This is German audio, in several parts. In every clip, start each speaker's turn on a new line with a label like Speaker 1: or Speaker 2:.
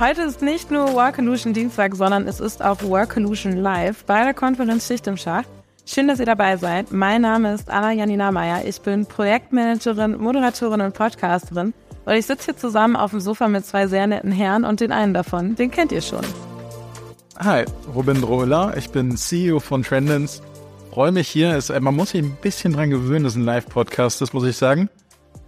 Speaker 1: Heute ist nicht nur Workolution Dienstag, sondern es ist auch Workolution Live bei der Konferenz Schicht im Schacht. Schön, dass ihr dabei seid. Mein Name ist Anna Janina Meyer. Ich bin Projektmanagerin, Moderatorin und Podcasterin. Und ich sitze hier zusammen auf dem Sofa mit zwei sehr netten Herren und den einen davon, den kennt ihr schon.
Speaker 2: Hi, Robin Drohler. Ich bin CEO von Trendens. Freue mich hier. Ist, man muss sich ein bisschen dran gewöhnen, das ist ein Live-Podcast, das muss ich sagen.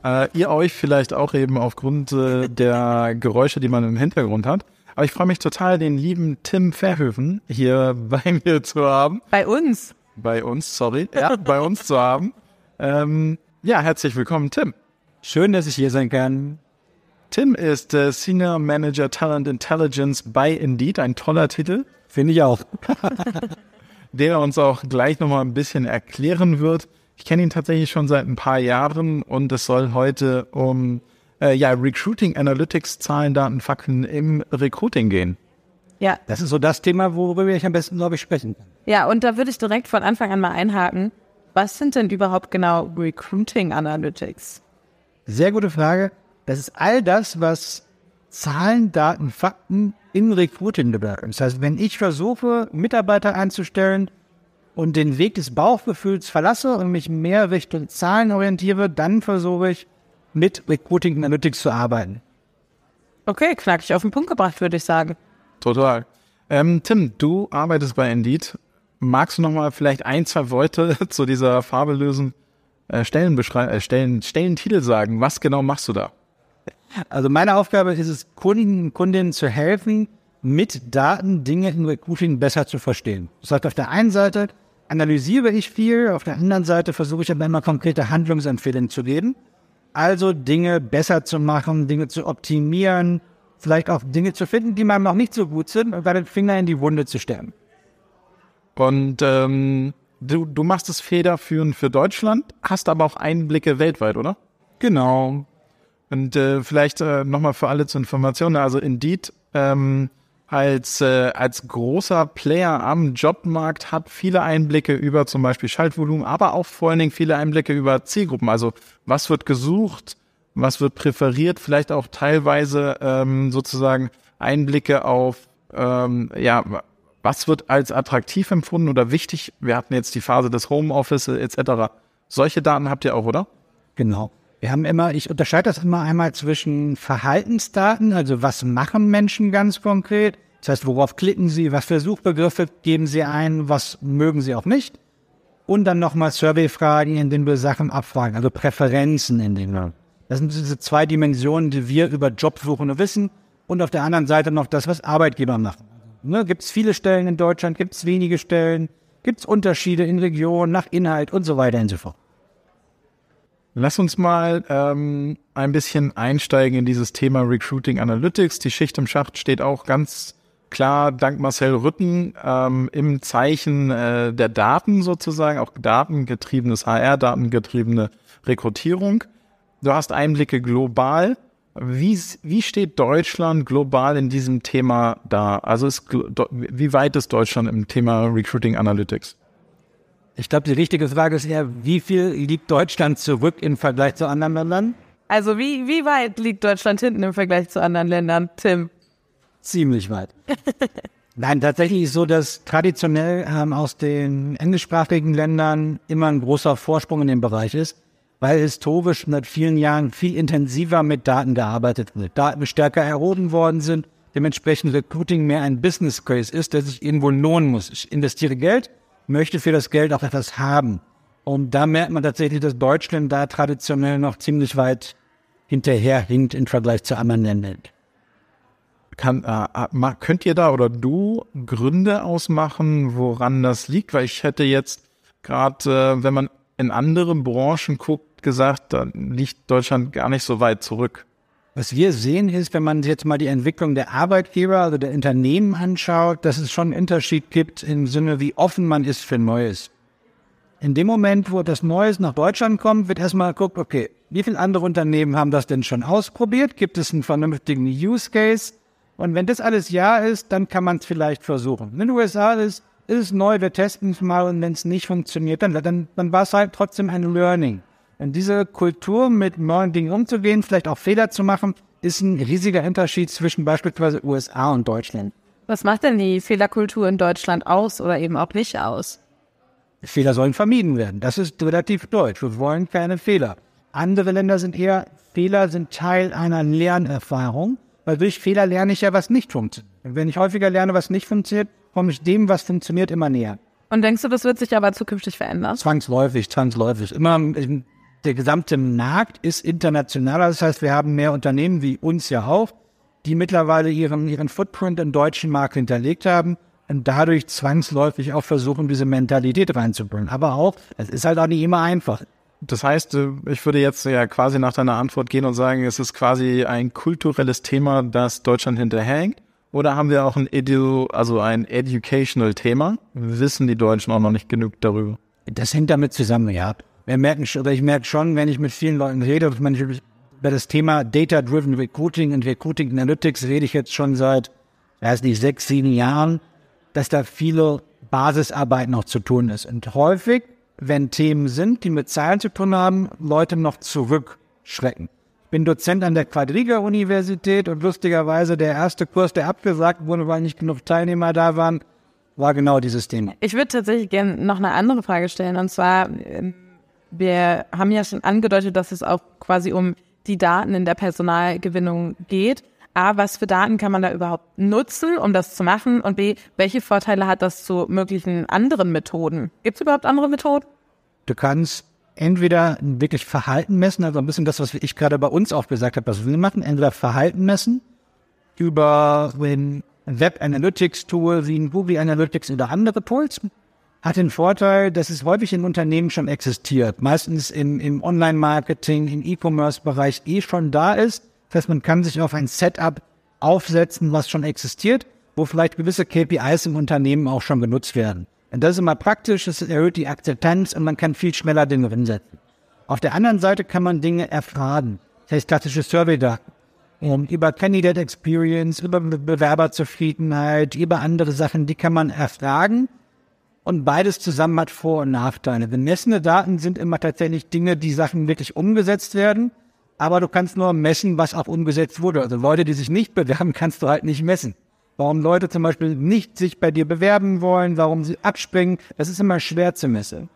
Speaker 2: Äh, ihr euch vielleicht auch eben aufgrund äh, der Geräusche, die man im Hintergrund hat. Aber ich freue mich total, den lieben Tim Verhöfen hier bei mir zu haben.
Speaker 1: Bei uns?
Speaker 2: Bei uns, sorry. Ja, bei uns zu haben. Ähm, ja, herzlich willkommen, Tim.
Speaker 3: Schön, dass ich hier sein kann.
Speaker 2: Tim ist äh, Senior Manager Talent Intelligence bei Indeed, ein toller Titel.
Speaker 3: Finde ich auch.
Speaker 2: der uns auch gleich nochmal ein bisschen erklären wird, ich kenne ihn tatsächlich schon seit ein paar Jahren und es soll heute um äh, ja, Recruiting Analytics, Zahlen, Daten, Fakten im Recruiting gehen.
Speaker 3: Ja. Das ist so das Thema, worüber ich am besten, glaube ich, sprechen kann.
Speaker 1: Ja, und da würde ich direkt von Anfang an mal einhaken. Was sind denn überhaupt genau Recruiting Analytics?
Speaker 3: Sehr gute Frage. Das ist all das, was Zahlen, Daten, Fakten in Recruiting bedeutet. Das heißt, wenn ich versuche, Mitarbeiter einzustellen, und den Weg des Bauchgefühls verlasse und mich mehr Richtung Zahlen orientiere, dann versuche ich mit Recruiting Analytics zu arbeiten.
Speaker 1: Okay, knackig auf den Punkt gebracht, würde ich sagen.
Speaker 2: Total. Ähm, Tim, du arbeitest bei Indeed. Magst du noch mal vielleicht ein, zwei Worte zu dieser fabelösen äh, Stellenbeschreibung, äh, Stellen, Stellentitel sagen? Was genau machst du da?
Speaker 3: Also meine Aufgabe ist es, Kunden, Kundinnen zu helfen, mit Daten Dinge im Recruiting besser zu verstehen. Das heißt, auf der einen Seite analysiere ich viel, auf der anderen Seite versuche ich aber immer konkrete Handlungsempfehlungen zu geben. Also Dinge besser zu machen, Dinge zu optimieren, vielleicht auch Dinge zu finden, die meinem noch nicht so gut sind und bei den Finger in die Wunde zu stellen.
Speaker 2: Und ähm, du, du machst es federführend für Deutschland, hast aber auch Einblicke weltweit, oder?
Speaker 3: Genau.
Speaker 2: Und äh, vielleicht äh, nochmal für alle zur Information, also Indeed ähm, als, äh, als großer Player am Jobmarkt hat viele Einblicke über zum Beispiel Schaltvolumen, aber auch vor allen Dingen viele Einblicke über Zielgruppen. Also was wird gesucht, was wird präferiert, vielleicht auch teilweise ähm, sozusagen Einblicke auf, ähm, ja, was wird als attraktiv empfunden oder wichtig. Wir hatten jetzt die Phase des Homeoffice etc. Solche Daten habt ihr auch, oder?
Speaker 3: Genau. Wir haben immer, ich unterscheide das immer einmal zwischen Verhaltensdaten, also was machen Menschen ganz konkret. Das heißt, worauf klicken sie, was für Suchbegriffe geben sie ein, was mögen sie auch nicht. Und dann nochmal Surveyfragen, in denen wir Sachen abfragen, also Präferenzen in denen. Das sind diese zwei Dimensionen, die wir über Jobsuchende wissen. Und auf der anderen Seite noch das, was Arbeitgeber machen. Ne, gibt es viele Stellen in Deutschland, gibt es wenige Stellen, gibt es Unterschiede in Regionen, nach Inhalt und so weiter und so fort.
Speaker 2: Lass uns mal ähm, ein bisschen einsteigen in dieses Thema Recruiting Analytics. Die Schicht im Schacht steht auch ganz klar dank Marcel Rütten ähm, im Zeichen äh, der Daten sozusagen, auch datengetriebenes HR, datengetriebene Rekrutierung. Du hast Einblicke global. Wie, wie steht Deutschland global in diesem Thema da? Also ist, wie weit ist Deutschland im Thema Recruiting Analytics?
Speaker 3: Ich glaube, die richtige Frage ist eher, wie viel liegt Deutschland zurück im Vergleich zu anderen Ländern?
Speaker 1: Also wie, wie weit liegt Deutschland hinten im Vergleich zu anderen Ländern, Tim?
Speaker 3: Ziemlich weit. Nein, tatsächlich ist so, dass traditionell ähm, aus den englischsprachigen Ländern immer ein großer Vorsprung in dem Bereich ist, weil historisch seit vielen Jahren viel intensiver mit Daten gearbeitet wird. Daten stärker erhoben worden sind, dementsprechend Recruiting mehr ein Business Case ist, der sich irgendwo lohnen muss. Ich investiere Geld, möchte für das Geld auch etwas haben. Und da merkt man tatsächlich, dass Deutschland da traditionell noch ziemlich weit hinterherhinkt im Vergleich zu anderen Ländern.
Speaker 2: Kann, äh, könnt ihr da oder du Gründe ausmachen, woran das liegt? Weil ich hätte jetzt gerade, äh, wenn man in andere Branchen guckt, gesagt, da liegt Deutschland gar nicht so weit zurück.
Speaker 3: Was wir sehen ist, wenn man jetzt mal die Entwicklung der Arbeitgeber, also der Unternehmen anschaut, dass es schon einen Unterschied gibt im Sinne, wie offen man ist für Neues. In dem Moment, wo das Neues nach Deutschland kommt, wird erstmal geguckt, okay, wie viele andere Unternehmen haben das denn schon ausprobiert? Gibt es einen vernünftigen Use Case? Und wenn das alles ja ist, dann kann man es vielleicht versuchen. In den USA ist, ist es neu, wir testen es mal und wenn es nicht funktioniert, dann, dann, dann war es halt trotzdem ein Learning. Und diese Kultur, mit neuen Dingen umzugehen, vielleicht auch Fehler zu machen, ist ein riesiger Unterschied zwischen beispielsweise USA und Deutschland.
Speaker 1: Was macht denn die Fehlerkultur in Deutschland aus oder eben auch nicht aus?
Speaker 3: Fehler sollen vermieden werden. Das ist relativ deutsch. Wir wollen keine Fehler. Andere Länder sind eher, Fehler sind Teil einer Lernerfahrung, weil durch Fehler lerne ich ja, was nicht funktioniert. Wenn ich häufiger lerne, was nicht funktioniert, komme ich dem, was funktioniert, immer näher.
Speaker 1: Und denkst du, das wird sich aber zukünftig verändern?
Speaker 3: Zwangsläufig, zwangsläufig. Immer, der gesamte Markt ist internationaler. Das heißt, wir haben mehr Unternehmen wie uns ja auch, die mittlerweile ihren, ihren Footprint im deutschen Markt hinterlegt haben und dadurch zwangsläufig auch versuchen, diese Mentalität reinzubringen. Aber auch, es ist halt auch nicht immer einfach.
Speaker 2: Das heißt, äh, ich würde jetzt ja quasi nach deiner Antwort gehen und sagen, es ist quasi ein kulturelles Thema, das Deutschland hinterhängt. Oder haben wir auch ein Edu, also ein educational Thema? Wissen die Deutschen auch noch nicht genug darüber?
Speaker 3: Das hängt damit zusammen, ja. Wir merken, oder ich merke schon, wenn ich mit vielen Leuten rede, über das Thema Data-Driven Recruiting und Recruiting Analytics rede ich jetzt schon seit, weiß nicht, sechs, sieben Jahren dass da viele Basisarbeit noch zu tun ist. Und häufig, wenn Themen sind, die mit Zahlen zu tun haben, Leute noch zurückschrecken. Ich bin Dozent an der Quadriga-Universität und lustigerweise der erste Kurs, der abgesagt wurde, weil nicht genug Teilnehmer da waren, war genau dieses Thema.
Speaker 1: Ich würde tatsächlich gerne noch eine andere Frage stellen. Und zwar, wir haben ja schon angedeutet, dass es auch quasi um die Daten in der Personalgewinnung geht. A, was für Daten kann man da überhaupt nutzen, um das zu machen? Und B, welche Vorteile hat das zu möglichen anderen Methoden? Gibt es überhaupt andere Methoden?
Speaker 3: Du kannst entweder wirklich Verhalten messen, also ein bisschen das, was ich gerade bei uns auch gesagt habe, was wir machen, entweder Verhalten messen über Web Analytics Tool wie Google Analytics oder andere Tools. Hat den Vorteil, dass es häufig in Unternehmen schon existiert, meistens im, im Online-Marketing, im E-Commerce-Bereich eh schon da ist das heißt, man kann sich auf ein Setup aufsetzen, was schon existiert, wo vielleicht gewisse KPIs im Unternehmen auch schon genutzt werden. Und das ist immer praktisch, es erhöht die Akzeptanz und man kann viel schneller Dinge hinsetzen. Auf der anderen Seite kann man Dinge erfragen. Das heißt, klassische Survey-Daten. Über Candidate Experience, über Bewerberzufriedenheit, über andere Sachen, die kann man erfragen. Und beides zusammen hat Vor- und Nachteile. Bemessene Daten sind immer tatsächlich Dinge, die Sachen wirklich umgesetzt werden aber du kannst nur messen, was auch umgesetzt wurde. Also Leute, die sich nicht bewerben, kannst du halt nicht messen. Warum Leute zum Beispiel nicht sich bei dir bewerben wollen, warum sie abspringen, das ist immer schwer zu messen.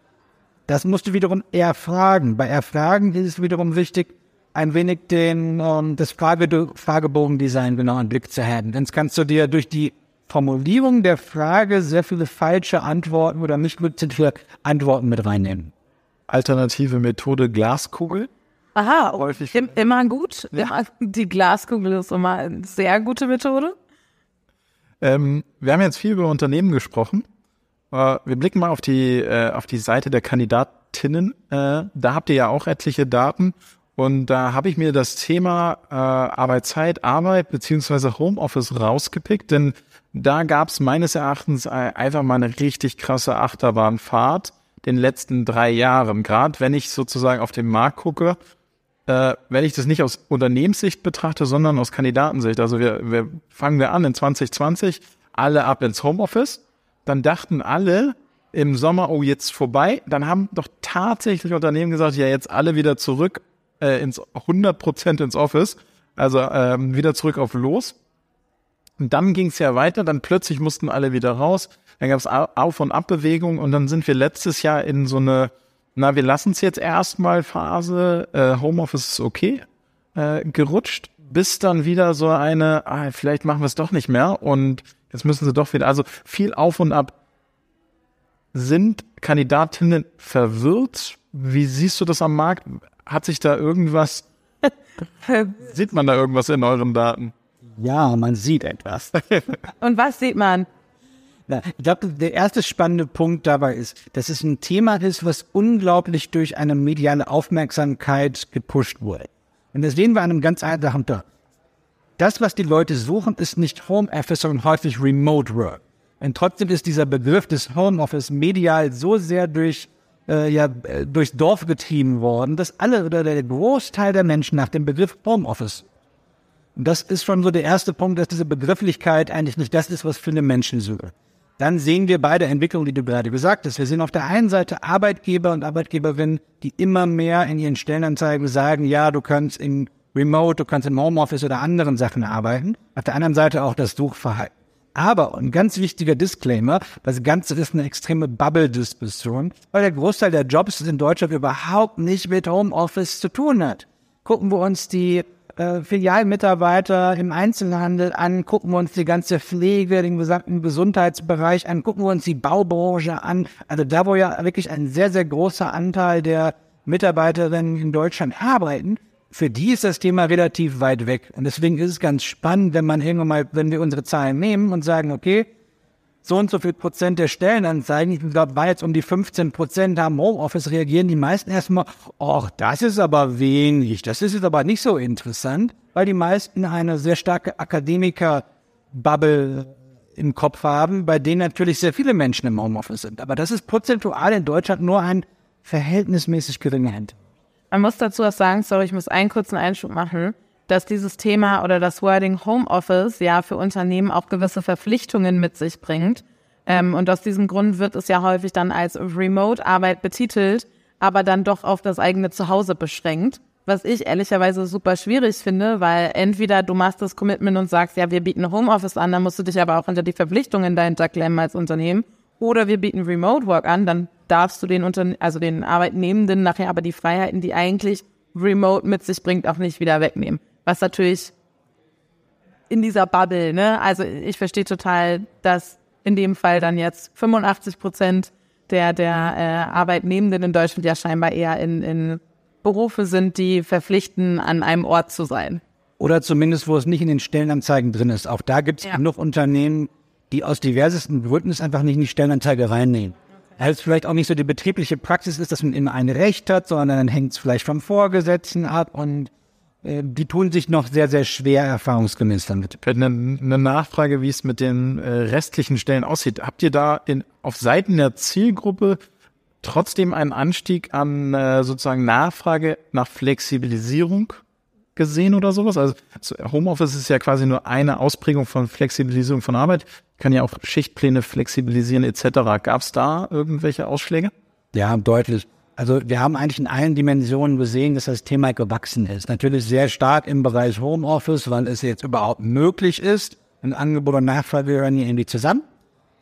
Speaker 3: Das musst du wiederum erfragen. Bei Erfragen ist es wiederum wichtig, ein wenig den, ähm, das Frage Fragebogendesign genau im Blick zu haben. Sonst kannst du dir durch die Formulierung der Frage sehr viele falsche Antworten oder nicht für Antworten mit reinnehmen.
Speaker 2: Alternative Methode Glaskugel?
Speaker 1: Aha, häufig. Im, immer gut. Ja. Immer, die Glaskugel ist immer eine sehr gute Methode.
Speaker 2: Ähm, wir haben jetzt viel über Unternehmen gesprochen. Äh, wir blicken mal auf die, äh, auf die Seite der Kandidatinnen. Äh, da habt ihr ja auch etliche Daten. Und da habe ich mir das Thema äh, Arbeitszeit, Arbeit beziehungsweise Homeoffice rausgepickt, denn da gab es meines Erachtens einfach mal eine richtig krasse Achterbahnfahrt den letzten drei Jahren. Gerade wenn ich sozusagen auf den Markt gucke, äh, wenn ich das nicht aus Unternehmenssicht betrachte, sondern aus Kandidatensicht. Also wir, wir fangen wir an in 2020, alle ab ins Homeoffice. Dann dachten alle im Sommer, oh, jetzt vorbei. Dann haben doch tatsächlich Unternehmen gesagt, ja, jetzt alle wieder zurück, äh, ins 100 Prozent ins Office, also ähm, wieder zurück auf Los. Und dann ging es ja weiter, dann plötzlich mussten alle wieder raus, dann gab es Auf- und Abbewegung und dann sind wir letztes Jahr in so eine, na, wir lassen es jetzt erstmal Phase, äh, Homeoffice ist okay, äh, gerutscht, bis dann wieder so eine, ah, vielleicht machen wir es doch nicht mehr und jetzt müssen sie doch wieder, also viel Auf und Ab. Sind Kandidatinnen verwirrt? Wie siehst du das am Markt? Hat sich da irgendwas, sieht man da irgendwas in euren Daten?
Speaker 3: Ja, man sieht etwas.
Speaker 1: Und was sieht man?
Speaker 3: Ich glaube, der erste spannende Punkt dabei ist, dass es ein Thema ist, was unglaublich durch eine mediale Aufmerksamkeit gepusht wurde. Und das sehen wir an einem ganz einfachen Tag. Das, was die Leute suchen, ist nicht Homeoffice, sondern häufig Remote Work. Und trotzdem ist dieser Begriff des Homeoffice medial so sehr durch, äh, ja, äh, durchs Dorf getrieben worden, dass alle oder der Großteil der Menschen nach dem Begriff Homeoffice. Und das ist schon so der erste Punkt, dass diese Begrifflichkeit eigentlich nicht das ist, was für einen Menschen suche. Dann sehen wir beide Entwicklungen, die du gerade gesagt hast. Wir sehen auf der einen Seite Arbeitgeber und Arbeitgeberinnen, die immer mehr in ihren Stellenanzeigen sagen, ja, du kannst im Remote, du kannst im Homeoffice oder anderen Sachen arbeiten. Auf der anderen Seite auch das Suchverhalten. Aber ein ganz wichtiger Disclaimer, das Ganze ist eine extreme Bubble-Diskussion, weil der Großteil der Jobs in Deutschland überhaupt nicht mit Homeoffice zu tun hat. Gucken wir uns die äh, Filialmitarbeiter im Einzelhandel an, gucken wir uns die ganze Pflege, den gesamten Gesundheitsbereich an, gucken wir uns die Baubranche an. Also da, wo ja wirklich ein sehr, sehr großer Anteil der Mitarbeiterinnen in Deutschland arbeiten, für die ist das Thema relativ weit weg. Und deswegen ist es ganz spannend, wenn man irgendwann mal, wenn wir unsere Zahlen nehmen und sagen, okay, so und so viel Prozent der Stellenanzeigen, ich glaube, war jetzt um die 15 Prozent haben Homeoffice, reagieren die meisten erstmal, ach, das ist aber wenig, das ist jetzt aber nicht so interessant, weil die meisten eine sehr starke Akademiker-Bubble im Kopf haben, bei denen natürlich sehr viele Menschen im Homeoffice sind. Aber das ist prozentual in Deutschland nur ein verhältnismäßig geringer Anteil.
Speaker 1: Man muss dazu auch sagen, sorry, ich muss einen kurzen Einschub machen, dass dieses Thema oder das Wording Homeoffice ja für Unternehmen auch gewisse Verpflichtungen mit sich bringt. Ähm, und aus diesem Grund wird es ja häufig dann als Remote-Arbeit betitelt, aber dann doch auf das eigene Zuhause beschränkt. Was ich ehrlicherweise super schwierig finde, weil entweder du machst das Commitment und sagst, ja, wir bieten Homeoffice an, dann musst du dich aber auch unter die Verpflichtungen dahinter klemmen als Unternehmen. Oder wir bieten Remote Work an, dann darfst du den Unterne also den Arbeitnehmenden nachher aber die Freiheiten, die eigentlich Remote mit sich bringt, auch nicht wieder wegnehmen. Was natürlich in dieser Bubble, ne? Also ich verstehe total, dass in dem Fall dann jetzt 85 Prozent der, der äh, Arbeitnehmenden in Deutschland ja scheinbar eher in, in Berufe sind, die verpflichten, an einem Ort zu sein.
Speaker 3: Oder zumindest, wo es nicht in den Stellenanzeigen drin ist. Auch da gibt es ja. genug Unternehmen, die aus diversesten Gründen es einfach nicht in die Stellenanzeige reinnehmen. Okay. Also vielleicht auch nicht so die betriebliche Praxis ist, dass man immer ein Recht hat, sondern dann hängt es vielleicht vom Vorgesetzten ab und die tun sich noch sehr, sehr schwer erfahrungsgemäß damit.
Speaker 2: Eine, eine Nachfrage, wie es mit den äh, restlichen Stellen aussieht. Habt ihr da in, auf Seiten der Zielgruppe trotzdem einen Anstieg an äh, sozusagen Nachfrage nach Flexibilisierung gesehen oder sowas? Also Homeoffice ist ja quasi nur eine Ausprägung von Flexibilisierung von Arbeit. Kann ja auch Schichtpläne flexibilisieren etc. Gab es da irgendwelche Ausschläge?
Speaker 3: Ja, deutlich. Also wir haben eigentlich in allen Dimensionen gesehen, dass das Thema gewachsen ist. Natürlich sehr stark im Bereich Homeoffice, weil es jetzt überhaupt möglich ist. Ein Angebot und Nachfrage gehören hier irgendwie zusammen.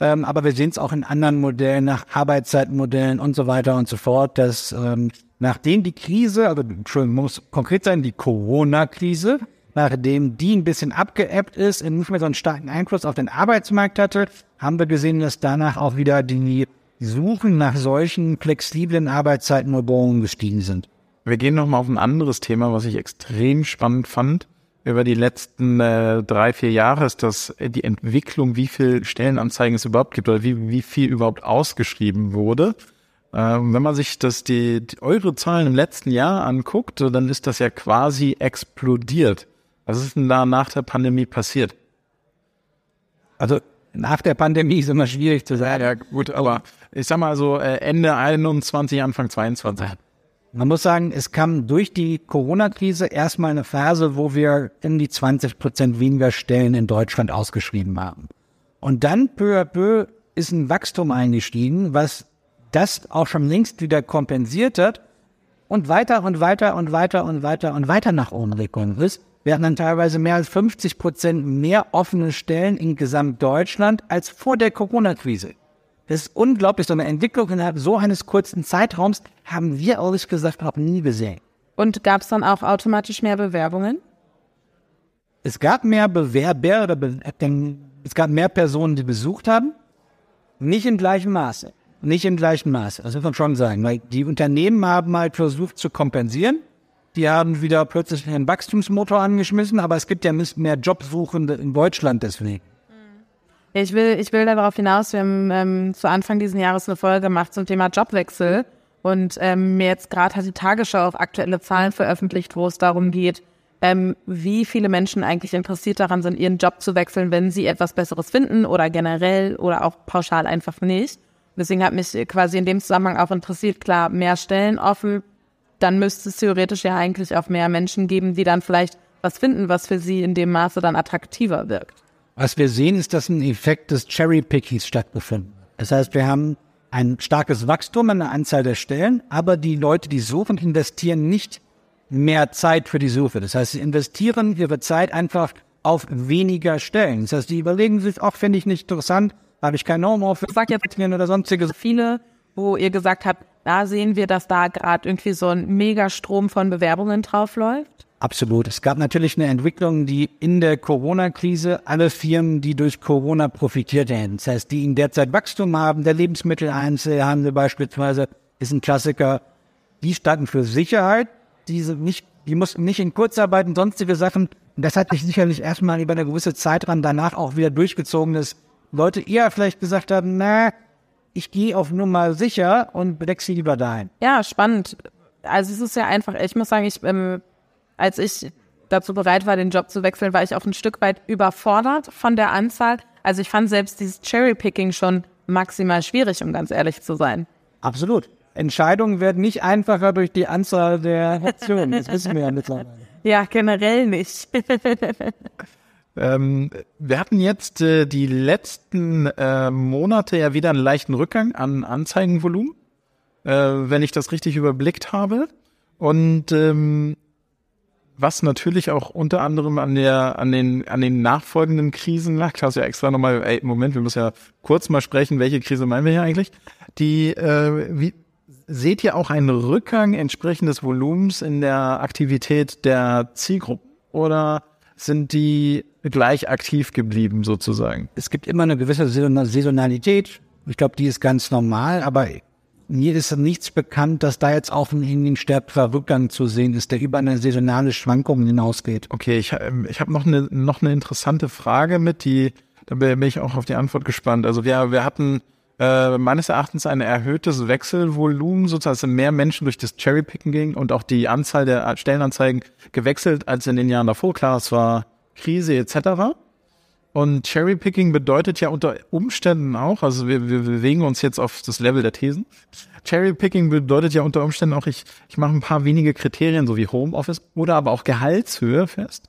Speaker 3: Ähm, aber wir sehen es auch in anderen Modellen, nach Arbeitszeitmodellen und so weiter und so fort, dass ähm, nachdem die Krise, also Entschuldigung, muss konkret sein, die Corona-Krise, nachdem die ein bisschen abgeebbt ist und nicht mehr so einen starken Einfluss auf den Arbeitsmarkt hatte, haben wir gesehen, dass danach auch wieder die Suchen nach solchen flexiblen Arbeitszeitmodellen gestiegen sind.
Speaker 2: Wir gehen nochmal auf ein anderes Thema, was ich extrem spannend fand. Über die letzten äh, drei, vier Jahre ist das die Entwicklung, wie viel Stellenanzeigen es überhaupt gibt oder wie, wie viel überhaupt ausgeschrieben wurde. Ähm, wenn man sich das, die, die, eure Zahlen im letzten Jahr anguckt, dann ist das ja quasi explodiert. Was ist denn da nach der Pandemie passiert?
Speaker 3: Also nach der Pandemie ist immer schwierig zu sagen.
Speaker 2: Ja, gut, aber ich sag mal so äh, Ende 21, Anfang 22.
Speaker 3: Man muss sagen, es kam durch die Corona-Krise erstmal eine Phase, wo wir in die 20 Prozent weniger Stellen in Deutschland ausgeschrieben haben. Und dann peu à peu ist ein Wachstum eingestiegen, was das auch schon längst wieder kompensiert hat. und weiter und weiter und weiter und weiter und weiter nach oben gekommen ist. Wir hatten dann teilweise mehr als 50 Prozent mehr offene Stellen in Gesamtdeutschland als vor der Corona-Krise. Das ist unglaublich. So eine Entwicklung innerhalb so eines kurzen Zeitraums haben wir ehrlich gesagt noch nie gesehen.
Speaker 1: Und gab es dann auch automatisch mehr Bewerbungen?
Speaker 3: Es gab mehr Bewerber oder Be es gab mehr Personen, die besucht haben. Nicht im gleichen Maße. Nicht im gleichen Maße. Das muss man schon sagen. Weil die Unternehmen haben halt versucht zu kompensieren. Die haben wieder plötzlich einen Wachstumsmotor angeschmissen, aber es gibt ja mehr Jobsuchende in Deutschland deswegen.
Speaker 1: Ich will, ich will darauf hinaus, wir haben ähm, zu Anfang dieses Jahres eine Folge gemacht zum Thema Jobwechsel und ähm, jetzt gerade hat die Tagesschau auf aktuelle Zahlen veröffentlicht, wo es darum geht, ähm, wie viele Menschen eigentlich interessiert daran sind, ihren Job zu wechseln, wenn sie etwas Besseres finden oder generell oder auch pauschal einfach nicht. Deswegen hat mich quasi in dem Zusammenhang auch interessiert, klar, mehr Stellen offen, dann müsste es theoretisch ja eigentlich auch mehr Menschen geben, die dann vielleicht was finden, was für sie in dem Maße dann attraktiver wirkt.
Speaker 3: Was wir sehen, ist, dass ein Effekt des Cherry-Pickings stattgefunden. Das heißt, wir haben ein starkes Wachstum in der Anzahl der Stellen, aber die Leute, die suchen, investieren nicht mehr Zeit für die Suche. Das heißt, sie investieren ihre Zeit einfach auf weniger Stellen. Das heißt, die überlegen sich, auch finde ich nicht interessant, habe ich kein Homeoffice,
Speaker 1: sag jetzt oder sonstiges. Viele, wo ihr gesagt habt, da sehen wir, dass da gerade irgendwie so ein Megastrom von Bewerbungen draufläuft.
Speaker 3: Absolut. Es gab natürlich eine Entwicklung, die in der Corona-Krise alle Firmen, die durch Corona profitiert hätten, das heißt, die in der Zeit Wachstum haben, der Lebensmitteleinzelhandel beispielsweise ist ein Klassiker, die standen für Sicherheit, diese nicht, die mussten nicht in Kurzarbeit und sonstige Sachen. Und das hat sich sicherlich erstmal über eine gewisse Zeit dran danach auch wieder durchgezogen, dass Leute eher vielleicht gesagt haben, na, ich gehe auf Nummer sicher und wechsle lieber dahin.
Speaker 1: Ja, spannend. Also es ist ja einfach, ich muss sagen, ich ähm, als ich dazu bereit war, den Job zu wechseln, war ich auch ein Stück weit überfordert von der Anzahl. Also ich fand selbst dieses Cherry-Picking schon maximal schwierig, um ganz ehrlich zu sein.
Speaker 3: Absolut. Entscheidungen werden nicht einfacher durch die Anzahl der Optionen. Das wissen wir ja mittlerweile.
Speaker 1: Ja, generell nicht.
Speaker 2: ähm, wir hatten jetzt äh, die letzten äh, Monate ja wieder einen leichten Rückgang an Anzeigenvolumen, äh, wenn ich das richtig überblickt habe. Und ähm, was natürlich auch unter anderem an der, an den, an den nachfolgenden Krisen lag. Du hast ja extra nochmal, ey, Moment, wir müssen ja kurz mal sprechen, welche Krise meinen wir hier eigentlich? Die, äh, wie, seht ihr auch einen Rückgang entsprechend des Volumens in der Aktivität der Zielgruppen? Oder sind die gleich aktiv geblieben sozusagen?
Speaker 3: Es gibt immer eine gewisse Saisonalität. Ich glaube, die ist ganz normal, aber mir ist nichts bekannt, dass da jetzt auch ein stärkerer Rückgang zu sehen ist, der über eine saisonale Schwankung hinausgeht.
Speaker 2: Okay, ich, ähm, ich habe noch eine noch eine interessante Frage mit, die da bin ich auch auf die Antwort gespannt. Also wir wir hatten äh, meines Erachtens ein erhöhtes Wechselvolumen, sozusagen dass mehr Menschen durch das Cherrypicken gingen und auch die Anzahl der Stellenanzeigen gewechselt als in den Jahren davor. Klar, es war Krise etc. Und Cherrypicking bedeutet ja unter Umständen auch, also wir, wir bewegen uns jetzt auf das Level der Thesen. Cherrypicking bedeutet ja unter Umständen auch, ich, ich mache ein paar wenige Kriterien, so wie Homeoffice oder aber auch Gehaltshöhe fest.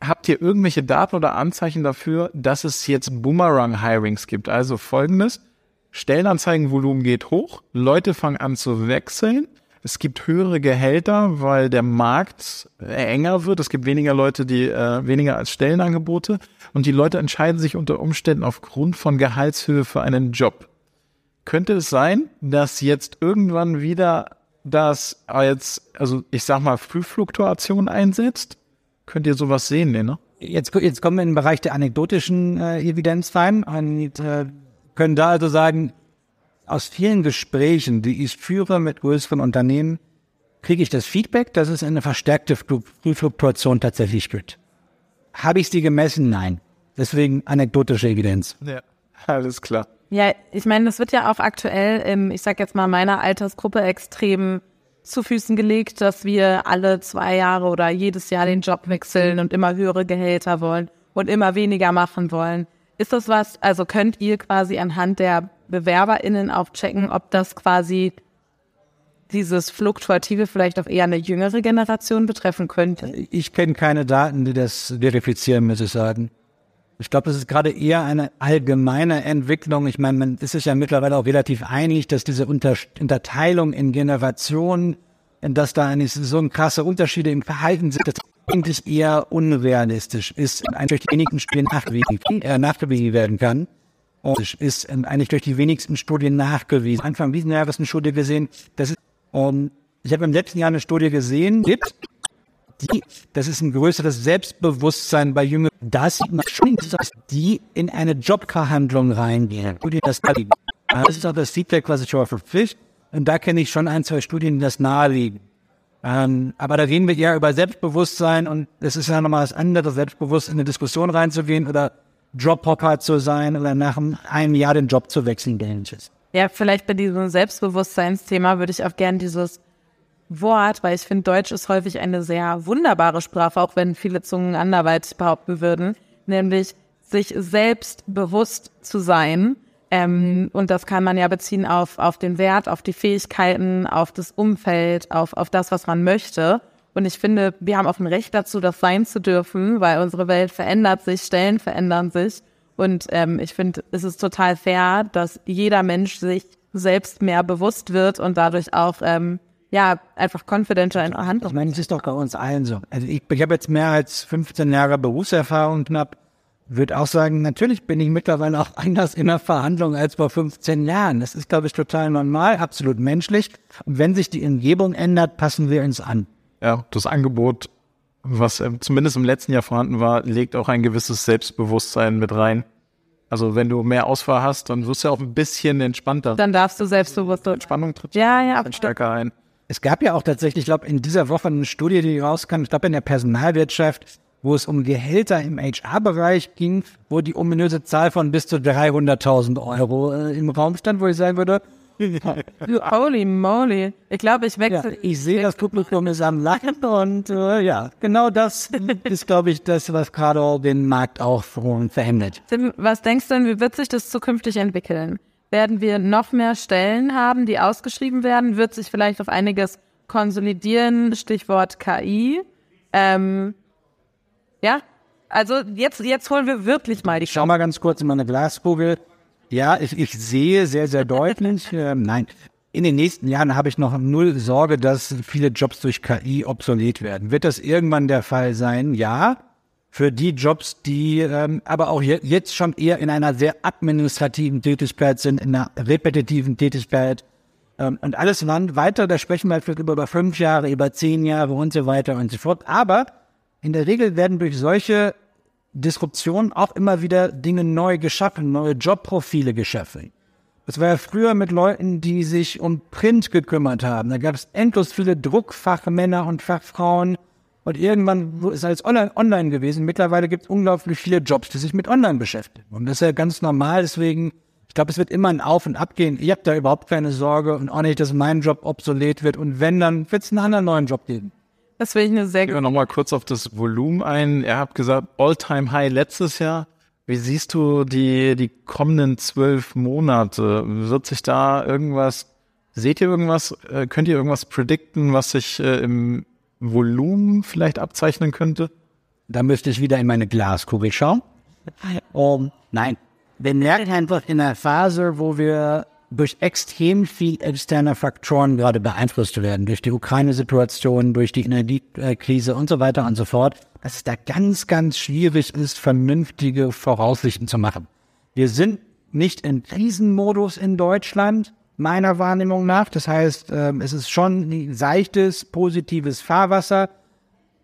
Speaker 2: Habt ihr irgendwelche Daten oder Anzeichen dafür, dass es jetzt Boomerang-Hirings gibt? Also folgendes. Stellenanzeigenvolumen geht hoch, Leute fangen an zu wechseln, es gibt höhere Gehälter, weil der Markt enger wird. Es gibt weniger Leute, die äh, weniger als Stellenangebote. Und die Leute entscheiden sich unter Umständen aufgrund von Gehaltshöhe für einen Job. Könnte es sein, dass jetzt irgendwann wieder das jetzt, also ich sag mal, Frühfluktuation einsetzt? Könnt ihr sowas sehen, ne?
Speaker 3: Jetzt, jetzt kommen wir in den Bereich der anekdotischen äh, Evidenz rein und äh, können da also sagen, aus vielen Gesprächen, die ich führe mit größeren Unternehmen, kriege ich das Feedback, dass es eine verstärkte Fluktuation tatsächlich gibt. Habe ich sie gemessen? Nein. Deswegen anekdotische Evidenz.
Speaker 2: Ja, alles klar.
Speaker 1: Ja, ich meine, das wird ja auch aktuell, im, ich sag jetzt mal, meiner Altersgruppe extrem zu Füßen gelegt, dass wir alle zwei Jahre oder jedes Jahr den Job wechseln und immer höhere Gehälter wollen und immer weniger machen wollen. Ist das was, also könnt ihr quasi anhand der BewerberInnen auch checken, ob das quasi dieses Fluktuative vielleicht auch eher eine jüngere Generation betreffen könnte?
Speaker 3: Ich kenne keine Daten, die das verifizieren, muss ich sagen. Ich glaube, das ist gerade eher eine allgemeine Entwicklung. Ich meine, man ist sich ja mittlerweile auch relativ einig, dass diese Unter Unterteilung in Generationen, dass da eine, so ein krasse Unterschiede im Verhalten sind, das eigentlich eher unrealistisch ist, eigentlich durch die nachgewiesen, äh, nachgewiesen werden kann. Und ist eigentlich durch die wenigsten Studien nachgewiesen. Anfang diesen Jahres eine Studie gesehen, das ist, um, ich habe im letzten Jahr eine Studie gesehen, gibt, die, das ist ein größeres Selbstbewusstsein bei Jüngeren. Das sieht man schon, dass die in eine Jobverhandlung reingehen. Studien, das, das ist auch das Feedback, was ich schon verpflichtet. Und da kenne ich schon ein, zwei Studien, die das naheliegen. Ähm, aber da reden wir eher über Selbstbewusstsein und es ist ja nochmal was anderes, selbstbewusst in eine Diskussion reinzugehen oder Jobhopper zu sein oder nach einem Jahr den Job zu wechseln.
Speaker 1: Ja, vielleicht bei diesem Selbstbewusstseinsthema würde ich auch gern dieses Wort, weil ich finde, Deutsch ist häufig eine sehr wunderbare Sprache, auch wenn viele Zungen anderweitig behaupten würden, nämlich sich selbst bewusst zu sein. Ähm, und das kann man ja beziehen auf, auf den Wert, auf die Fähigkeiten, auf das Umfeld, auf, auf das, was man möchte. Und ich finde, wir haben auch ein Recht dazu, das sein zu dürfen, weil unsere Welt verändert sich, Stellen verändern sich. Und ähm, ich finde, es ist total fair, dass jeder Mensch sich selbst mehr bewusst wird und dadurch auch ähm, ja, einfach confidenter in der Hand.
Speaker 3: Ich meine, es ist doch bei uns allen so. Also ich, ich habe jetzt mehr als 15 Jahre Berufserfahrung knapp. Würde auch sagen, natürlich bin ich mittlerweile auch anders in der Verhandlung als vor 15 Jahren. Das ist, glaube ich, total normal, absolut menschlich. Und wenn sich die Umgebung ändert, passen wir uns an.
Speaker 2: Ja, das Angebot, was äh, zumindest im letzten Jahr vorhanden war, legt auch ein gewisses Selbstbewusstsein mit rein. Also wenn du mehr Auswahl hast, dann wirst du auch ein bisschen entspannter.
Speaker 1: Dann darfst du selbstbewusst.
Speaker 2: Entspannung tritt
Speaker 1: ja, ja,
Speaker 2: stärker ein.
Speaker 3: Es gab ja auch tatsächlich, ich glaube, in dieser Woche eine Studie, die rauskam, ich glaube in der Personalwirtschaft, wo es um Gehälter im HR-Bereich ging, wo die ominöse Zahl von bis zu 300.000 Euro äh, im Raum stand, wo ich sagen würde,
Speaker 1: Holy moly. Ich glaube, ich wechsle.
Speaker 3: Ja, ich sehe, das Publikum ist am Lachen und äh, ja, genau das ist, glaube ich, das, was gerade den Markt auch verändert.
Speaker 1: Tim, was denkst du denn, wie wird sich das zukünftig entwickeln? werden wir noch mehr Stellen haben, die ausgeschrieben werden, wird sich vielleicht auf einiges konsolidieren, Stichwort KI. Ähm, ja, also jetzt, jetzt holen wir wirklich mal die
Speaker 3: schau mal ganz kurz in meine Glaskugel. Ja, ich, ich sehe sehr, sehr deutlich, äh, nein, in den nächsten Jahren habe ich noch null Sorge, dass viele Jobs durch KI obsolet werden. Wird das irgendwann der Fall sein? Ja für die Jobs, die ähm, aber auch je, jetzt schon eher in einer sehr administrativen Tätigkeit sind, in einer repetitiven Tätigkeit. Ähm, und alles Land weiter, da sprechen wir vielleicht über fünf Jahre, über zehn Jahre und so weiter und so fort. Aber in der Regel werden durch solche Disruptionen auch immer wieder Dinge neu geschaffen, neue Jobprofile geschaffen. Das war ja früher mit Leuten, die sich um Print gekümmert haben. Da gab es endlos viele Druckfachmänner und Fachfrauen, und irgendwann ist alles online, online gewesen. Mittlerweile gibt es unglaublich viele Jobs, die sich mit online beschäftigen. Und das ist ja ganz normal. Deswegen, ich glaube, es wird immer ein Auf und Ab gehen. Ich habe da überhaupt keine Sorge und auch nicht, dass mein Job obsolet wird. Und wenn, dann wird es einen anderen neuen Job geben.
Speaker 1: Das finde ich eine sehr
Speaker 2: gute. Gehen wir nochmal kurz auf das Volumen ein. Ihr habt gesagt, All-Time-High letztes Jahr. Wie siehst du die, die kommenden zwölf Monate? Wird sich da irgendwas, seht ihr irgendwas, äh, könnt ihr irgendwas predikten, was sich äh, im Volumen vielleicht abzeichnen könnte?
Speaker 3: Da müsste ich wieder in meine Glaskugel schauen. Um, nein, wir merken einfach in einer Phase, wo wir durch extrem viel externe Faktoren gerade beeinflusst werden, durch die Ukraine-Situation, durch die Energiekrise und so weiter und so fort, dass es da ganz, ganz schwierig ist, vernünftige Voraussichten zu machen. Wir sind nicht in Krisenmodus in Deutschland, meiner Wahrnehmung nach. Das heißt, ähm, es ist schon ein seichtes, positives Fahrwasser.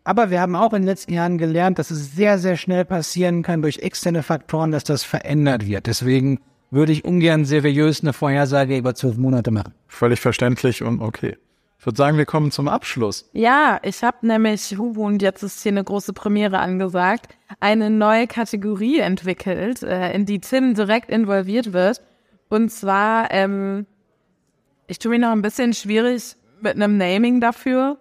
Speaker 3: Aber wir haben auch in den letzten Jahren gelernt, dass es sehr, sehr schnell passieren kann durch externe Faktoren, dass das verändert wird. Deswegen würde ich ungern seriös eine Vorhersage über zwölf Monate machen.
Speaker 2: Völlig verständlich und okay. Ich würde sagen, wir kommen zum Abschluss.
Speaker 1: Ja, ich habe nämlich, und jetzt ist hier eine große Premiere angesagt, eine neue Kategorie entwickelt, äh, in die Tim direkt involviert wird. Und zwar ähm, ich tue mir noch ein bisschen schwierig mit einem Naming dafür.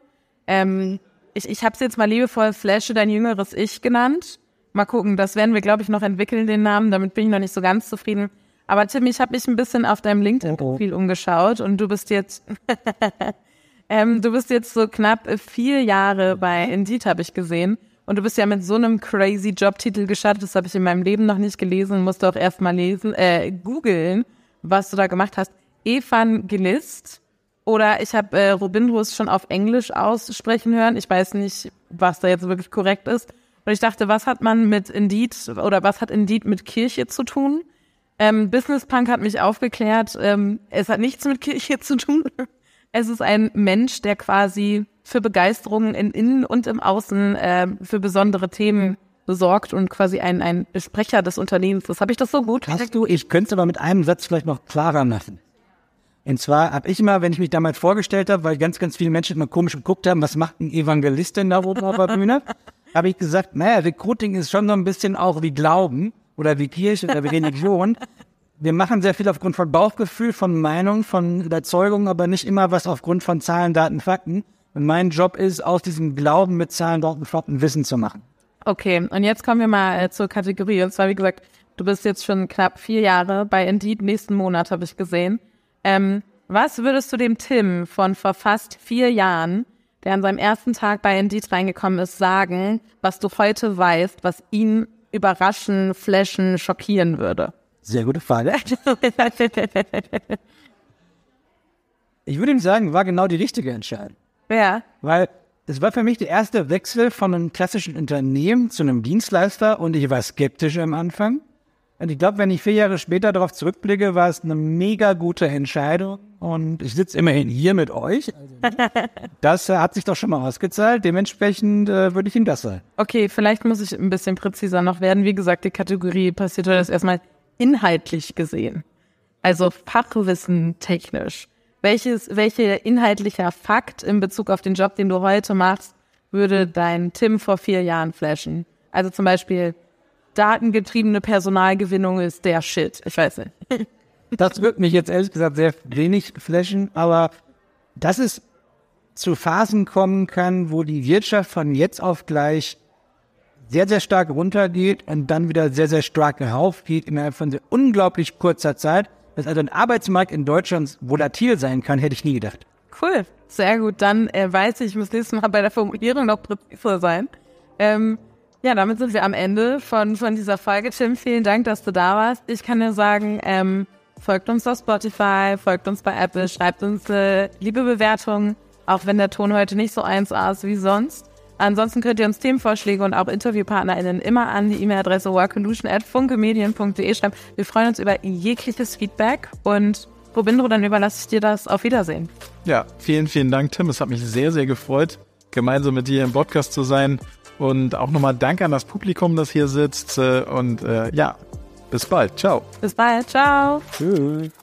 Speaker 1: Ähm, ich ich habe es jetzt mal liebevoll Flashe, dein jüngeres Ich genannt. Mal gucken, das werden wir, glaube ich, noch entwickeln, den Namen. Damit bin ich noch nicht so ganz zufrieden. Aber Tim, ich habe mich ein bisschen auf deinem LinkedIn-Profil umgeschaut und du bist jetzt, ähm, du bist jetzt so knapp vier Jahre bei Indeed, habe ich gesehen. Und du bist ja mit so einem crazy Jobtitel gestartet, das habe ich in meinem Leben noch nicht gelesen, musste auch erst mal lesen, äh, googeln, was du da gemacht hast. Evangelist oder ich habe äh, Robinhus schon auf Englisch aussprechen hören. Ich weiß nicht, was da jetzt wirklich korrekt ist. Und ich dachte, was hat man mit Indeed oder was hat Indeed mit Kirche zu tun? Ähm, Business Punk hat mich aufgeklärt, ähm, es hat nichts mit Kirche zu tun. Es ist ein Mensch, der quasi für Begeisterung in Innen und im Außen äh, für besondere Themen besorgt und quasi ein, ein Sprecher des Unternehmens ist. Habe ich das so gut?
Speaker 3: Hast du, ich könnte es aber mit einem Satz vielleicht noch klarer machen. Und zwar habe ich immer, wenn ich mich damals vorgestellt habe, weil ganz, ganz viele Menschen immer komisch geguckt haben, was macht ein Evangelist denn da oben auf der Bühne, habe ich gesagt, naja, Recruiting ist schon so ein bisschen auch wie Glauben oder wie Kirche oder wie Religion. Wir machen sehr viel aufgrund von Bauchgefühl, von Meinung, von Überzeugung, aber nicht immer was aufgrund von Zahlen, Daten, Fakten. Und mein Job ist, aus diesem Glauben mit Zahlen, Daten, Fakten Wissen zu machen.
Speaker 1: Okay, und jetzt kommen wir mal äh, zur Kategorie. Und zwar, wie gesagt, du bist jetzt schon knapp vier Jahre bei Indeed. Nächsten Monat habe ich gesehen. Ähm, was würdest du dem Tim von vor fast vier Jahren, der an seinem ersten Tag bei Indeed reingekommen ist, sagen, was du heute weißt, was ihn überraschen, flashen, schockieren würde?
Speaker 3: Sehr gute Frage. ich würde ihm sagen, war genau die richtige Entscheidung.
Speaker 1: Ja.
Speaker 3: Weil es war für mich der erste Wechsel von einem klassischen Unternehmen zu einem Dienstleister und ich war skeptisch am Anfang. Und ich glaube, wenn ich vier Jahre später darauf zurückblicke, war es eine mega gute Entscheidung. Und ich sitze immerhin hier mit euch. Das äh, hat sich doch schon mal ausgezahlt. Dementsprechend äh, würde ich ihm das sagen.
Speaker 1: Okay, vielleicht muss ich ein bisschen präziser noch werden. Wie gesagt, die Kategorie passiert das erstmal inhaltlich gesehen. Also Fachwissen technisch. Welches, welcher inhaltlicher Fakt in Bezug auf den Job, den du heute machst, würde dein Tim vor vier Jahren flashen? Also zum Beispiel, datengetriebene Personalgewinnung ist der Shit. Ich weiß nicht.
Speaker 3: Das wird mich jetzt ehrlich gesagt sehr wenig flashen, aber dass es zu Phasen kommen kann, wo die Wirtschaft von jetzt auf gleich sehr, sehr stark runtergeht und dann wieder sehr, sehr stark heraufgeht innerhalb von sehr unglaublich kurzer Zeit. Dass also ein Arbeitsmarkt in Deutschland volatil sein kann, hätte ich nie gedacht.
Speaker 1: Cool, sehr gut. Dann äh, weiß ich, ich muss nächstes Mal bei der Formulierung noch präziser sein. Ähm, ja, damit sind wir am Ende von, von dieser Folge. Tim, vielen Dank, dass du da warst. Ich kann dir sagen, ähm, folgt uns auf Spotify, folgt uns bei Apple, schreibt uns äh, liebe Bewertungen, auch wenn der Ton heute nicht so eins ist wie sonst. Ansonsten könnt ihr uns Themenvorschläge und auch InterviewpartnerInnen immer an die E-Mail-Adresse workolution.funkemedien.de schreiben. Wir freuen uns über jegliches Feedback und Robindro, dann überlasse ich dir das. Auf Wiedersehen.
Speaker 2: Ja, vielen, vielen Dank, Tim. Es hat mich sehr, sehr gefreut, gemeinsam mit dir im Podcast zu sein. Und auch nochmal Danke an das Publikum, das hier sitzt. Äh, und äh, ja, bis bald. Ciao.
Speaker 1: Bis bald. Ciao.
Speaker 3: Tschüss.